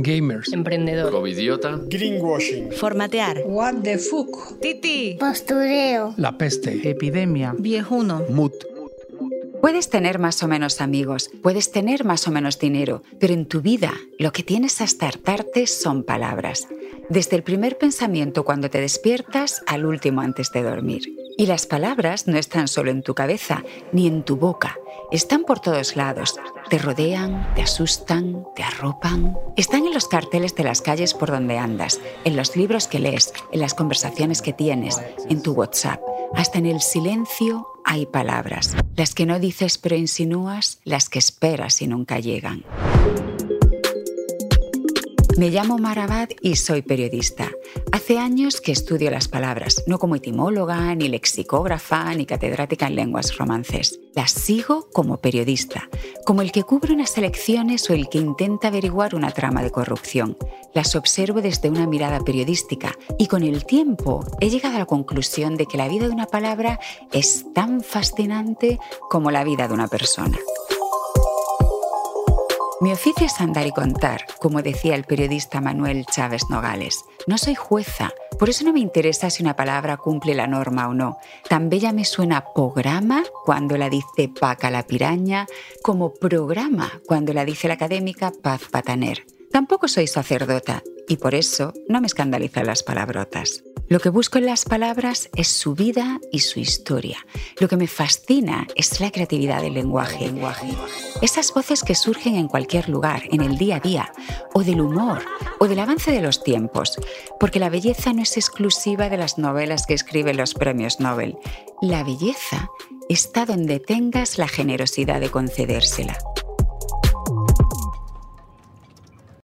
Gamers. Emprendedor. Covidiota. Greenwashing. Formatear. What the fuck. Titi. Postureo. La peste. Epidemia. Viejuno. Mut. Puedes tener más o menos amigos, puedes tener más o menos dinero, pero en tu vida lo que tienes hasta hartarte son palabras. Desde el primer pensamiento cuando te despiertas al último antes de dormir. Y las palabras no están solo en tu cabeza ni en tu boca, están por todos lados. Te rodean, te asustan, te arropan. Están en los carteles de las calles por donde andas, en los libros que lees, en las conversaciones que tienes, en tu WhatsApp. Hasta en el silencio hay palabras, las que no dices pero insinúas, las que esperas y nunca llegan. Me llamo Marabad y soy periodista. Hace años que estudio las palabras, no como etimóloga, ni lexicógrafa, ni catedrática en lenguas romances. Las sigo como periodista, como el que cubre unas elecciones o el que intenta averiguar una trama de corrupción. Las observo desde una mirada periodística y con el tiempo he llegado a la conclusión de que la vida de una palabra es tan fascinante como la vida de una persona. Mi oficio es andar y contar, como decía el periodista Manuel Chávez Nogales. No soy jueza, por eso no me interesa si una palabra cumple la norma o no. Tan bella me suena programa cuando la dice Paca la piraña, como programa cuando la dice la académica Paz Pataner. Tampoco soy sacerdota y por eso no me escandalizan las palabrotas. Lo que busco en las palabras es su vida y su historia. Lo que me fascina es la creatividad del lenguaje. Esas voces que surgen en cualquier lugar, en el día a día, o del humor, o del avance de los tiempos. Porque la belleza no es exclusiva de las novelas que escriben los premios Nobel. La belleza está donde tengas la generosidad de concedérsela.